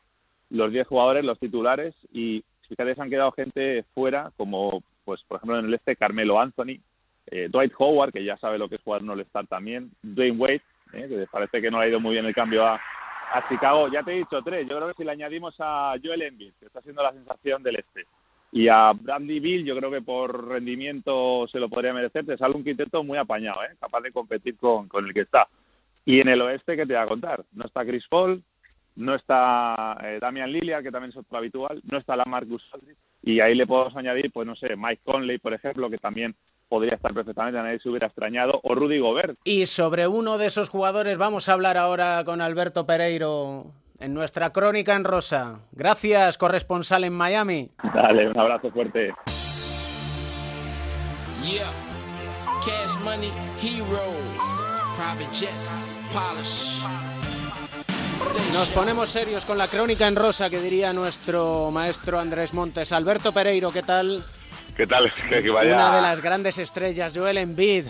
los 10 jugadores, los titulares, y fíjate, se han quedado gente fuera, como, pues, por ejemplo, en el este, Carmelo Anthony, eh, Dwight Howard, que ya sabe lo que es jugar en All-Star también, Dwayne Wade, eh, que parece que no le ha ido muy bien el cambio a, a Chicago. Ya te he dicho tres, yo creo que si le añadimos a Joel Embiid, que está siendo la sensación del este, y a Brandy Bill, yo creo que por rendimiento se lo podría merecer. Te sale un quinteto muy apañado, ¿eh? capaz de competir con, con el que está. Y en el oeste, ¿qué te voy a contar? No está Chris Paul, no está eh, Damian Lillard, que también es otro habitual, no está la Marcus y ahí le podemos añadir, pues no sé, Mike Conley, por ejemplo, que también podría estar perfectamente, a nadie se hubiera extrañado, o Rudy Gobert. Y sobre uno de esos jugadores vamos a hablar ahora con Alberto Pereiro en nuestra crónica en rosa. Gracias, corresponsal en Miami. Dale, un abrazo fuerte. Yeah. Cash money, heroes, private jets, polish. Nos ponemos serios con la crónica en rosa que diría nuestro maestro Andrés Montes. Alberto Pereiro, ¿qué tal? ¿Qué tal? Que, <laughs> que vaya... Una de las grandes estrellas, Joel Embiid.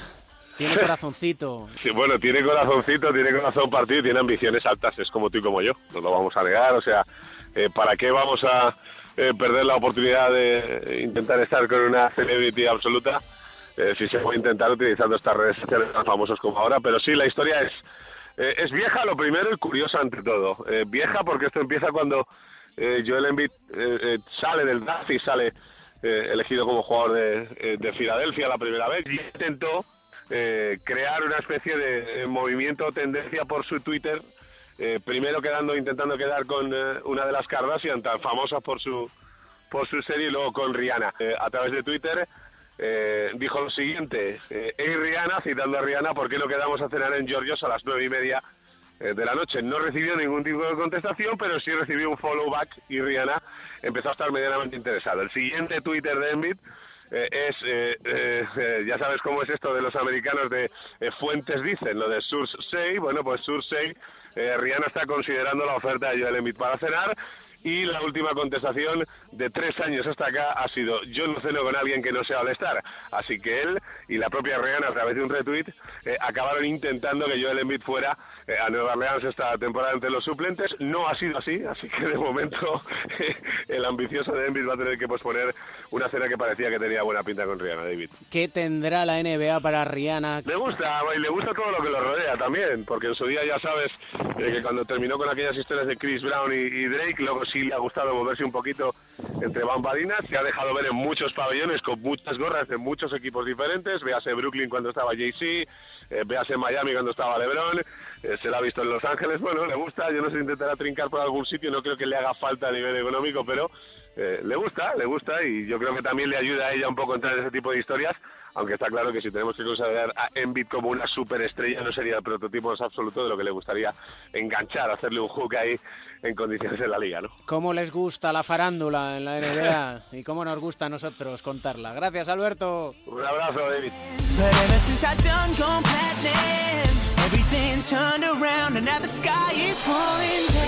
Tiene <laughs> corazoncito. Sí, bueno, tiene corazoncito, tiene corazón partido y tiene ambiciones altas, es como tú y como yo, no lo vamos a negar, o sea, eh, ¿para qué vamos a eh, perder la oportunidad de intentar estar con una celebrity absoluta? Eh, si se puede intentar utilizando estas redes sociales tan famosas como ahora, pero sí, la historia es, eh, es vieja lo primero y curiosa ante todo. Vieja porque esto empieza cuando eh, Joel Embiid sale del draft y sale elegido como jugador de, de Filadelfia la primera vez y intentó eh, crear una especie de movimiento o tendencia por su Twitter, eh, primero quedando intentando quedar con eh, una de las Kardashian tan famosas por su por su serie y luego con Rihanna. A través de Twitter dijo lo siguiente hey Rihanna citando a Rihanna ¿por qué no quedamos a cenar en Georgios a las nueve y media de la noche no recibió ningún tipo de contestación pero sí recibió un follow back y Rihanna empezó a estar medianamente interesado el siguiente Twitter de Embiid eh, es, eh, eh, eh, ya sabes cómo es esto de los americanos de eh, fuentes dicen, lo de say, bueno, pues eh, Rihanna está considerando la oferta de Joel Embiid para cenar Y la última contestación de tres años hasta acá ha sido yo no ceno con alguien que no sea All-Star. Así que él y la propia Rihanna a través de un retweet acabaron intentando que Joel Embiid fuera a Nueva Orleans esta temporada entre los suplentes. No ha sido así, así que de momento <laughs> el ambicioso de Embiid va a tener que posponer una cena que parecía que tenía buena pinta con Rihanna, David. ¿Qué tendrá la NBA para Rihanna? Le gusta, y le gusta todo lo que lo rodea también, porque en su día ya sabes eh, que cuando terminó con aquellas historias de Chris Brown y, y Drake, luego sí le ha gustado moverse un poquito entre bambalinas, se ha dejado ver en muchos pabellones con muchas gorras de muchos equipos diferentes, véase Brooklyn cuando estaba JC, eh, véase en Miami cuando estaba LeBron, eh, se la ha visto en Los Ángeles, bueno, le gusta, yo no sé intentará trincar por algún sitio, no creo que le haga falta a nivel económico, pero eh, le gusta, le gusta y yo creo que también le ayuda a ella un poco a entrar en ese tipo de historias, aunque está claro que si tenemos que considerar a Embiid como una superestrella no sería el prototipo más absoluto de lo que le gustaría enganchar, hacerle un hook ahí en condiciones en la liga, ¿no? ¿Cómo les gusta la farándula en la NBA y cómo nos gusta a nosotros contarla? Gracias, Alberto. Un abrazo, David.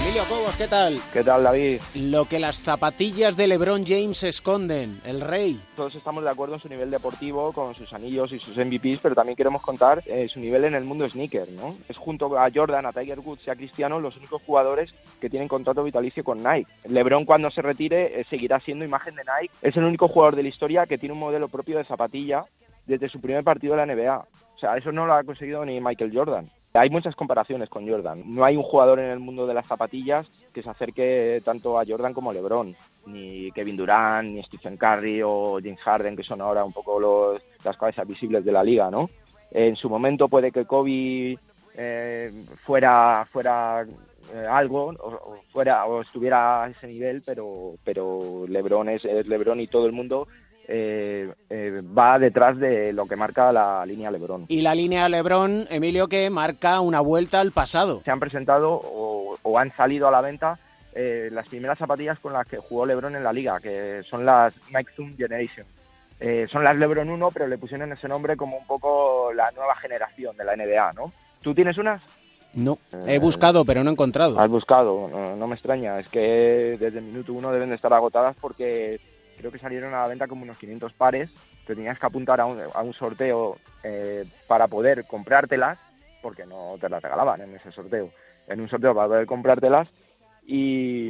Emilio Cobos, ¿qué tal? ¿Qué tal, David? Lo que las zapatillas de LeBron James esconden, el rey. Todos estamos de acuerdo en su nivel deportivo, con sus anillos y sus MVPs, pero también queremos contar eh, su nivel en el mundo sneaker, ¿no? Es junto a Jordan, a Tiger Woods y a Cristiano los únicos jugadores que tienen contrato vitalicio con Nike. LeBron cuando se retire eh, seguirá siendo imagen de Nike. Es el único jugador de la historia que tiene un modelo propio de zapatilla desde su primer partido de la NBA. O sea, eso no lo ha conseguido ni Michael Jordan. Hay muchas comparaciones con Jordan. No hay un jugador en el mundo de las zapatillas que se acerque tanto a Jordan como a LeBron. Ni Kevin Durant, ni Stephen Curry o James Harden, que son ahora un poco los, las cabezas visibles de la liga, ¿no? En su momento puede que Kobe eh, fuera, fuera eh, algo o, fuera o estuviera a ese nivel, pero, pero LeBron es LeBron y todo el mundo eh, eh, va detrás de lo que marca la línea LeBron. Y la línea LeBron, Emilio, que marca una vuelta al pasado. Se han presentado o, o han salido a la venta eh, las primeras zapatillas con las que jugó LeBron en la liga, que son las Nike Zoom Generation. Son las LeBron 1, pero le pusieron ese nombre como un poco la nueva generación de la NBA, ¿no? ¿Tú tienes unas? No, he buscado, pero no he encontrado. Has buscado, no, no me extraña. Es que desde el minuto uno deben de estar agotadas porque creo que salieron a la venta como unos 500 pares. Te tenías que apuntar a un, a un sorteo eh, para poder comprártelas, porque no te las regalaban en ese sorteo. En un sorteo para poder comprártelas y,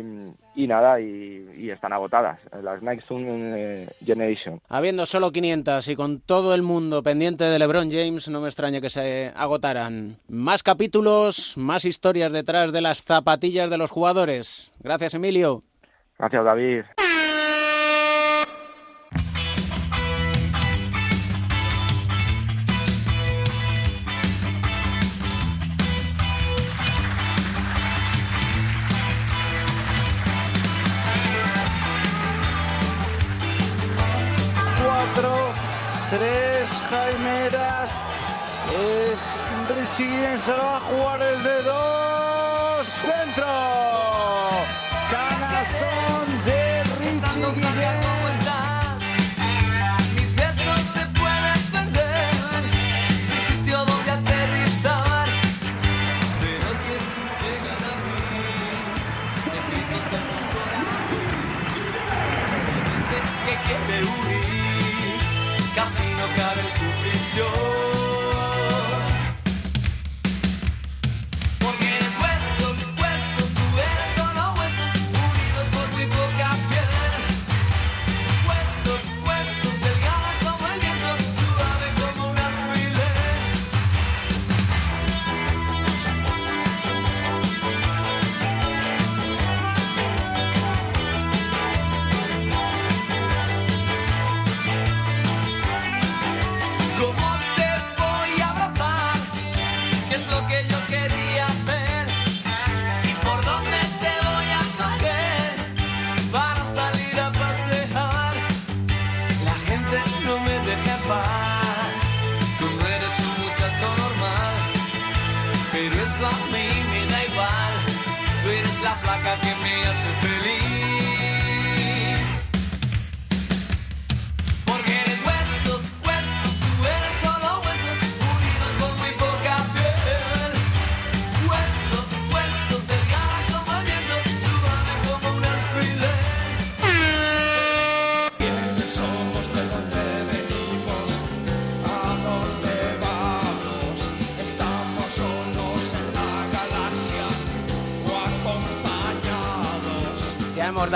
y nada, y, y están agotadas. Las Nike Zoom eh, Generation. Habiendo solo 500 y con todo el mundo pendiente de LeBron James, no me extraña que se agotaran. Más capítulos, más historias detrás de las zapatillas de los jugadores. Gracias, Emilio. Gracias, David. Guillén, se va a jugar el de dos. ¡Dentro! Canastón de Richie Guillén. Mis besos se pueden perder sin sitio donde aterrizar. De noche llegan a mí los gritos de tu corazón. Me dice que quiere huir, casi no cabe en su prisión.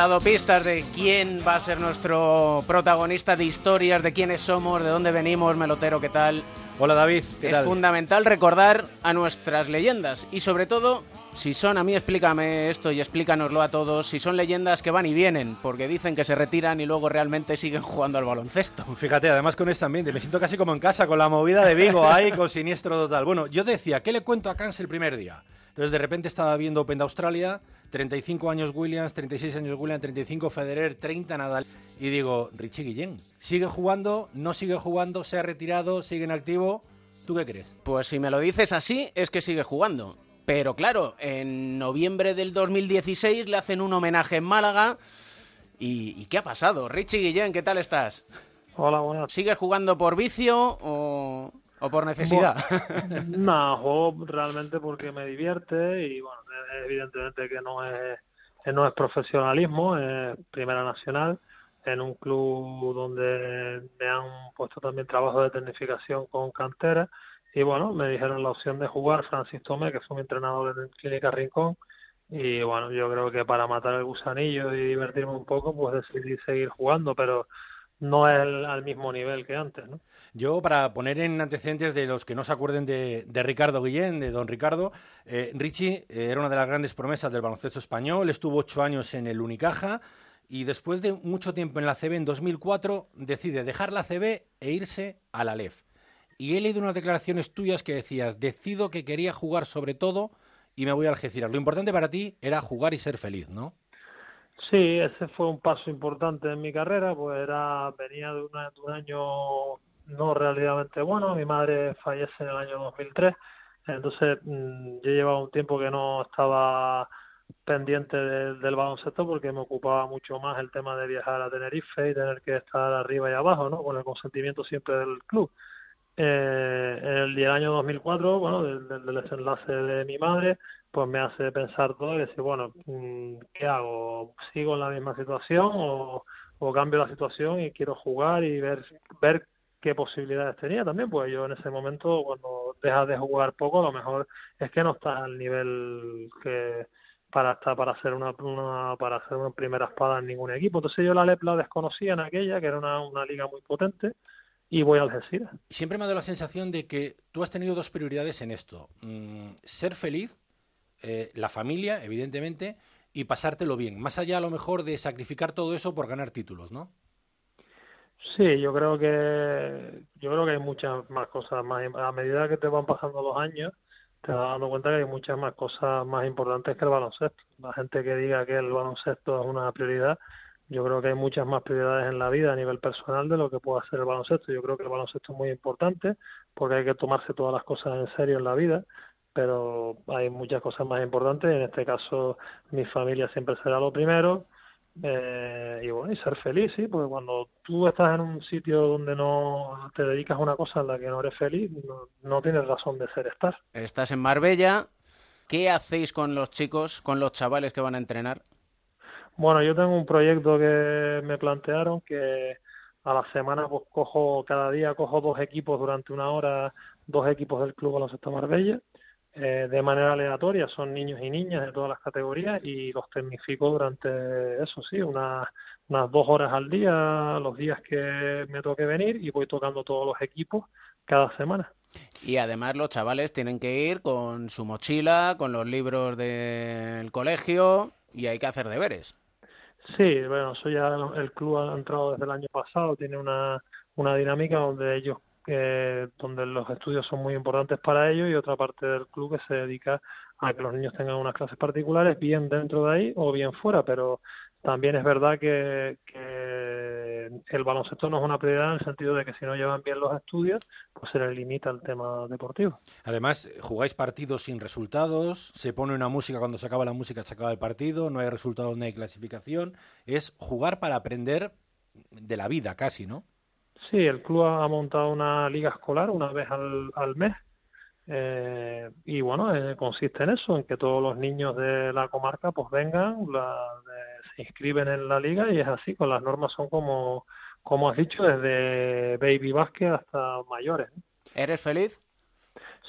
Dado pistas de quién va a ser nuestro protagonista de historias, de quiénes somos, de dónde venimos, melotero, ¿qué tal? Hola David, ¿qué es tal? fundamental recordar a nuestras leyendas y sobre todo, si son, a mí explícame esto y explícanoslo a todos, si son leyendas que van y vienen, porque dicen que se retiran y luego realmente siguen jugando al baloncesto. Fíjate, además con este ambiente, me siento casi como en casa, con la movida de Vigo ahí, <laughs> con siniestro total. Bueno, yo decía, ¿qué le cuento a Cans el primer día? Entonces de repente estaba viendo Open de Australia, 35 años Williams, 36 años Williams, 35 Federer, 30 Nadal. Y digo, Richie Guillén, ¿sigue jugando? ¿No sigue jugando? ¿Se ha retirado? ¿Sigue en activo? ¿Tú qué crees? Pues si me lo dices así, es que sigue jugando. Pero claro, en noviembre del 2016 le hacen un homenaje en Málaga. ¿Y, y qué ha pasado? Richie Guillén, ¿qué tal estás? Hola, buenas. ¿Sigues jugando por vicio o, o por necesidad? <laughs> no, juego realmente porque me divierte y bueno, evidentemente que no es, no es profesionalismo, es Primera Nacional, en un club donde me han puesto también trabajo de tecnificación con cantera y bueno, me dijeron la opción de jugar Francis Tomé, que fue mi entrenador en Clínica Rincón y bueno, yo creo que para matar el gusanillo y divertirme un poco, pues decidí seguir jugando, pero no es al mismo nivel que antes, ¿no? Yo, para poner en antecedentes de los que no se acuerden de, de Ricardo Guillén, de don Ricardo, eh, Richie eh, era una de las grandes promesas del baloncesto español, estuvo ocho años en el Unicaja y después de mucho tiempo en la CB, en 2004, decide dejar la CB e irse a la LEF. Y he leído unas declaraciones tuyas que decías, decido que quería jugar sobre todo y me voy a Algeciras. Lo importante para ti era jugar y ser feliz, ¿no? Sí, ese fue un paso importante en mi carrera, pues era venía de, una, de un año no relativamente bueno, mi madre fallece en el año 2003, entonces mmm, yo llevaba un tiempo que no estaba pendiente de, del baloncesto porque me ocupaba mucho más el tema de viajar a Tenerife y tener que estar arriba y abajo, ¿no? Con el consentimiento siempre del club. Eh, en el, el, año 2004, bueno, del, del, desenlace de mi madre, pues me hace pensar todo y decir, bueno, ¿qué hago? ¿Sigo en la misma situación o, o cambio la situación y quiero jugar y ver, ver qué posibilidades tenía también? Pues yo en ese momento, cuando dejas de jugar poco, a lo mejor es que no estás al nivel que para estar para hacer una, una para hacer una primera espada en ningún equipo. Entonces yo la LEP la desconocía en aquella, que era una, una liga muy potente, y voy a Algeciras. Siempre me ha dado la sensación de que tú has tenido dos prioridades en esto. Mm, ser feliz, eh, la familia, evidentemente, y pasártelo bien. Más allá, a lo mejor, de sacrificar todo eso por ganar títulos, ¿no? Sí, yo creo que yo creo que hay muchas más cosas más a medida que te van pasando los años te vas dando cuenta que hay muchas más cosas más importantes que el baloncesto. La gente que diga que el baloncesto es una prioridad, yo creo que hay muchas más prioridades en la vida a nivel personal de lo que puede hacer el baloncesto. Yo creo que el baloncesto es muy importante porque hay que tomarse todas las cosas en serio en la vida, pero hay muchas cosas más importantes. En este caso, mi familia siempre será lo primero. Eh, y bueno, y ser feliz, sí, porque cuando tú estás en un sitio donde no te dedicas a una cosa en la que no eres feliz, no, no tienes razón de ser estar. Estás en Marbella. ¿Qué hacéis con los chicos, con los chavales que van a entrenar? Bueno, yo tengo un proyecto que me plantearon que a la semana pues cojo, cada día cojo dos equipos durante una hora, dos equipos del Club Baloncesto Marbella, eh, de manera aleatoria, son niños y niñas de todas las categorías y los tecnifico durante eso sí, unas, unas dos horas al día, los días que me toque venir y voy tocando todos los equipos cada semana. Y además los chavales tienen que ir con su mochila, con los libros del colegio y hay que hacer deberes. Sí, bueno, eso ya el club ha entrado desde el año pasado, tiene una, una dinámica donde ellos, donde los estudios son muy importantes para ellos y otra parte del club que se dedica a que los niños tengan unas clases particulares, bien dentro de ahí o bien fuera, pero también es verdad que, que el baloncesto no es una prioridad en el sentido de que si no llevan bien los estudios, pues se les limita el tema deportivo. Además, jugáis partidos sin resultados, se pone una música cuando se acaba la música, se acaba el partido, no hay resultados, no hay clasificación. Es jugar para aprender de la vida casi, ¿no? Sí, el club ha montado una liga escolar una vez al, al mes eh, y bueno, eh, consiste en eso, en que todos los niños de la comarca pues vengan, la, de, se inscriben en la liga y es así, con las normas son como, como has dicho, desde baby basket hasta mayores. ¿Eres feliz?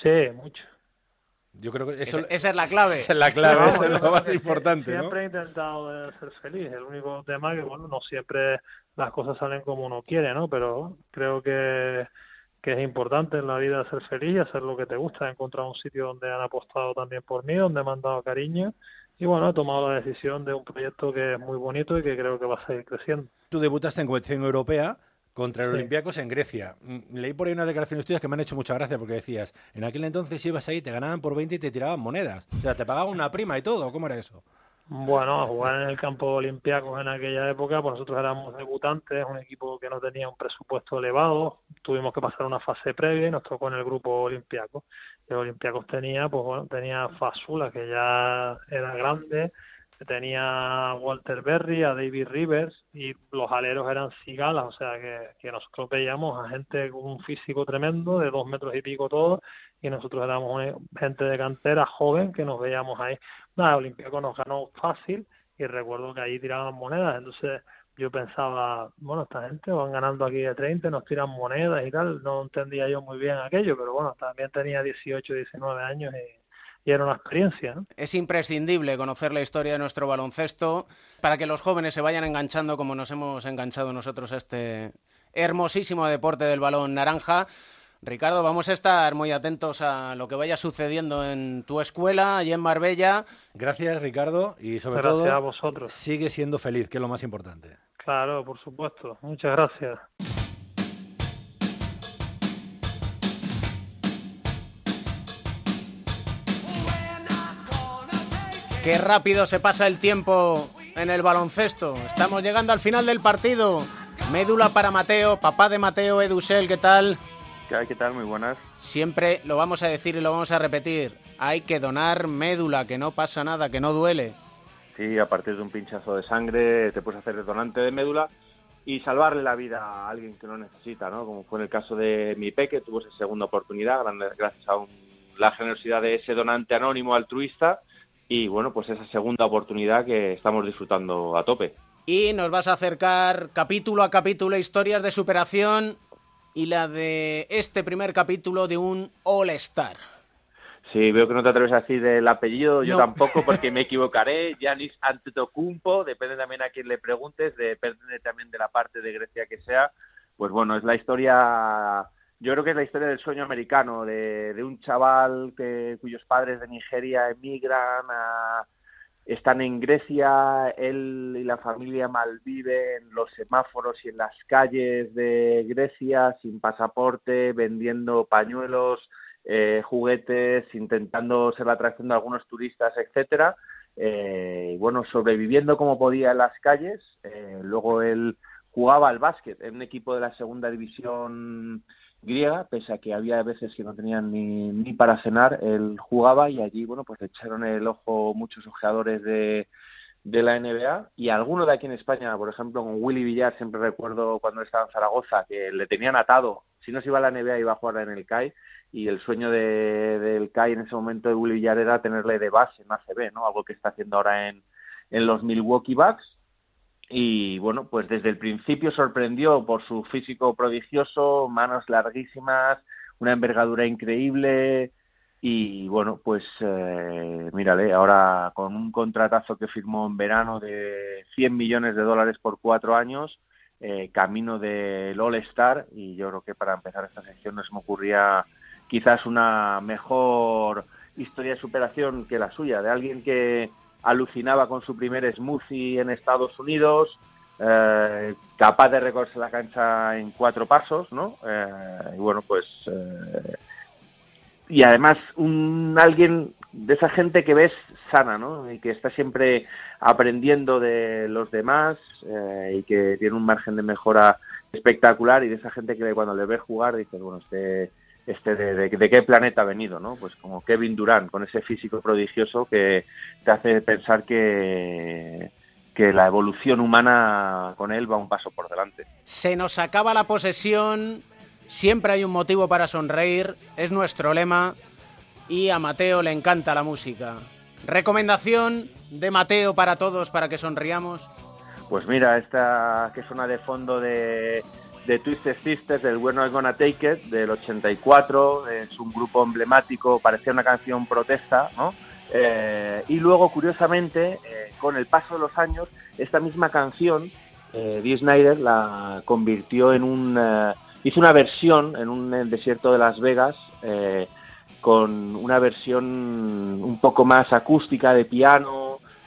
Sí, mucho. Yo creo que eso, Esa- esa es la clave. Esa es la clave, eso es yo lo más que importante, ¿no? Siempre he intentado de ser feliz. El único tema es que, bueno, no siempre las cosas salen como uno quiere, ¿no? Pero creo que, que es importante en la vida ser feliz y hacer lo que te gusta. He encontrado un sitio donde han apostado también por mí, donde me han dado cariño. Y bueno, he tomado la decisión de un proyecto que es muy bonito y que creo que va a seguir creciendo. Tú debutaste en competición europea contra el Sí. Olympiacos en Grecia. Mm, Leí por ahí unas declaraciones tuyas que me han hecho mucha gracia porque decías, en aquel entonces ibas ahí, te ganaban por 20 y te tiraban monedas. O sea, te pagaban una prima y todo. ¿Cómo era eso? Bueno, a jugar en el campo olímpico en aquella época, pues nosotros éramos debutantes, un equipo que no tenía un presupuesto elevado, tuvimos que pasar una fase previa y nos tocó en el grupo olímpico. El olímpicos tenía, pues bueno, tenía Fasula, que ya era grande, tenía Walter Berry, a David Rivers y los aleros eran cigalas, o sea que, nosotros veíamos a gente con un físico tremendo, de dos metros y pico todos, y nosotros éramos una- gente de cantera joven que nos veíamos ahí. Nada, Olympiacos nos ganó fácil y recuerdo que ahí tiraban monedas, entonces yo pensaba, bueno, esta gente van ganando aquí de 30, nos tiran monedas y tal, no entendía yo muy bien aquello, pero bueno, también tenía 18, 19 años y, y era una experiencia, ¿no? Es imprescindible conocer la historia de nuestro baloncesto para que los jóvenes se vayan enganchando como nos hemos enganchado nosotros a este hermosísimo deporte del balón naranja. Ricardo, vamos a estar muy atentos a lo que vaya sucediendo en tu escuela, allí en Marbella. Gracias, Ricardo, y sobre Gracias todo, a vosotros. sigue siendo feliz, que es lo más importante. Claro, por supuesto. Muchas gracias. Qué rápido se pasa el tiempo en el baloncesto. Estamos llegando al final del partido. Médula para Mateo, papá de Mateo, Edusel, ¿qué tal? ¿Qué hay? ¿Qué tal? Muy buenas. Siempre lo vamos a decir y lo vamos a repetir. Hay que donar médula, que no pasa nada, que no duele. Sí, a partir de un pinchazo de sangre te puedes hacer donante de médula y salvarle la vida a alguien que lo necesita, ¿no? Como fue en el caso de mi peque, tuvo esa segunda oportunidad gracias a un- la generosidad de ese donante anónimo altruista y bueno, pues esa segunda oportunidad que estamos disfrutando a tope. Y nos vas a acercar capítulo a capítulo historias de superación y la de este primer capítulo de un All-Star. Sí, veo que no te atreves a decir el apellido, yo No. tampoco porque <laughs> me equivocaré. Yanis Antetokounmpo, depende también a quien le preguntes, depende también de la parte de Grecia que sea. Pues bueno, es la historia, yo creo que es la historia del sueño americano, de, un chaval que, cuyos padres de Nigeria emigran, a- están en Grecia, él y la familia malviven en los semáforos y en las calles de Grecia sin pasaporte, vendiendo pañuelos, eh, juguetes, intentando ser la atracción de algunos turistas, etcétera. Eh, y bueno, sobreviviendo como podía en las calles. Eh, luego él jugaba al básquet en un equipo de la segunda división griega, pese a que había veces que no tenían ni, ni para cenar, él jugaba y allí, bueno, pues le echaron el ojo muchos ojeadores de, de la NBA y alguno de aquí en España, por ejemplo, con Willy Villar, siempre recuerdo cuando estaba en Zaragoza, que le tenían atado, si no se iba a la NBA iba a jugar en el CAI y el sueño de, del CAI en ese momento de Willy Villar era tenerle de base en ACB, ¿no? Algo que está haciendo ahora en, en los Milwaukee Bucks y bueno, pues desde el principio sorprendió por su físico prodigioso, manos larguísimas, una envergadura increíble y bueno, pues eh, mírale, ahora con un contratazo que firmó en verano de 100 millones de dólares por cuatro años, eh, camino del All Star y yo creo que para empezar esta sección no se me ocurría quizás una mejor historia de superación que la suya, de alguien que alucinaba con su primer smoothie en Estados Unidos, eh, capaz de recorrerse la cancha en cuatro pasos, ¿no? Eh, y bueno, pues... eh, y además un alguien de esa gente que ves sana, ¿no? Y que está siempre aprendiendo de los demás eh, y que tiene un margen de mejora espectacular y de esa gente que cuando le ves jugar dices, bueno, este este de, de- de qué planeta ha venido, ¿no? Pues como Kevin Durant, con ese físico prodigioso que te hace pensar que, que la evolución humana con él va un paso por delante. Se nos acaba la posesión, siempre hay un motivo para sonreír, es nuestro lema y a Mateo le encanta la música. Recomendación de Mateo para todos para que sonriamos. Pues mira, esta que suena de fondo de de Twisted Sisters, del We're Not Gonna Take It, del 84, es un grupo emblemático, parecía una canción protesta, ¿no? Eh, y luego, curiosamente, eh, con el paso de los años, esta misma canción, eh, Dee Snyder la convirtió en un... eh, hizo una versión en un el desierto de Las Vegas, eh, con una versión un poco más acústica de piano,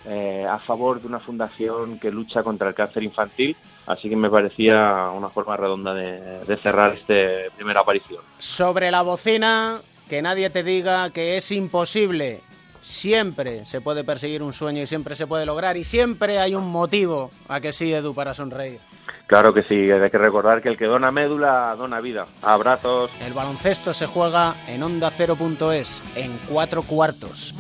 eh, a favor de una fundación que lucha contra el cáncer infantil. Así que me parecía una forma redonda de, de cerrar este primera aparición. Sobre la bocina, que nadie te diga que es imposible. Siempre se puede perseguir un sueño y siempre se puede lograr y siempre hay un motivo a que sí, Edu, para sonreír. Claro que sí, hay que recordar que el que dona médula dona vida. Abrazos. El baloncesto se juega en onda 0.es en cuatro cuartos.